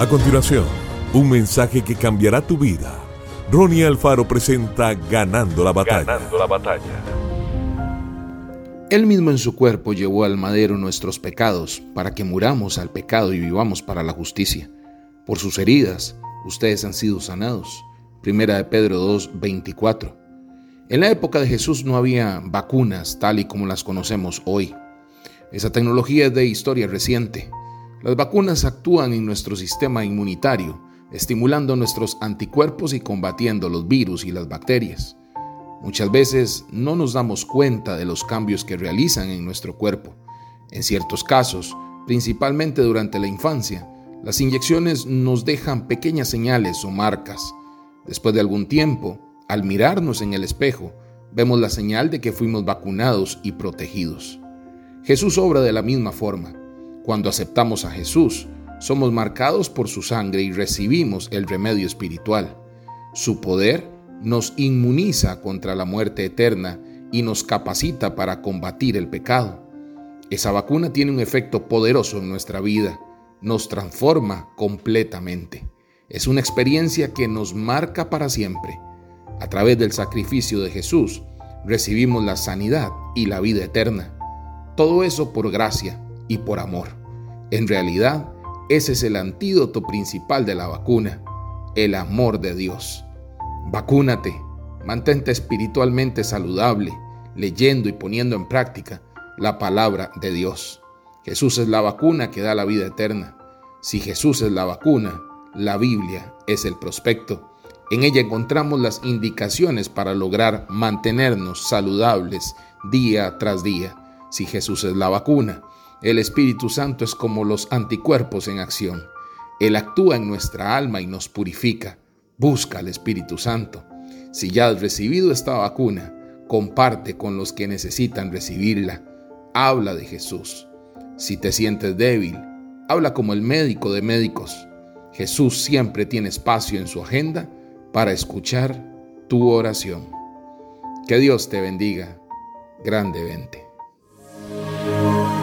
A continuación, un mensaje que cambiará tu vida. Ronnie Alfaro presenta Ganando la batalla. Ganando la batalla. Él mismo en su cuerpo llevó al madero nuestros pecados, para que muramos al pecado y vivamos para la justicia. Por sus heridas, ustedes han sido sanados. Primera de Pedro 2, 24. En la época de Jesús no había vacunas tal y como las conocemos hoy. Esa tecnología es de historia reciente. Las vacunas actúan en nuestro sistema inmunitario, estimulando nuestros anticuerpos y combatiendo los virus y las bacterias. Muchas veces no nos damos cuenta de los cambios que realizan en nuestro cuerpo. En ciertos casos, principalmente durante la infancia, las inyecciones nos dejan pequeñas señales o marcas. Después de algún tiempo, al mirarnos en el espejo, vemos la señal de que fuimos vacunados y protegidos. Jesús obra de la misma forma. Cuando aceptamos a Jesús, somos marcados por su sangre y recibimos el remedio espiritual. Su poder nos inmuniza contra la muerte eterna y nos capacita para combatir el pecado. Esa vacuna tiene un efecto poderoso en nuestra vida, nos transforma completamente. Es una experiencia que nos marca para siempre. A través del sacrificio de Jesús recibimos la sanidad y la vida eterna. Todo eso por gracia y por amor. En realidad, ese es el antídoto principal de la vacuna, el amor de Dios. Vacúnate, mantente espiritualmente saludable, leyendo y poniendo en práctica la palabra de Dios. Jesús es la vacuna que da la vida eterna. Si Jesús es la vacuna, la Biblia es el prospecto. En ella encontramos las indicaciones para lograr mantenernos saludables día tras día. Si Jesús es la vacuna, el Espíritu Santo es como los anticuerpos en acción. Él actúa en nuestra alma y nos purifica. Busca al Espíritu Santo. Si ya has recibido esta vacuna, comparte con los que necesitan recibirla. Habla de Jesús. Si te sientes débil, habla como el médico de médicos. Jesús siempre tiene espacio en su agenda para escuchar tu oración. Que Dios te bendiga grandemente.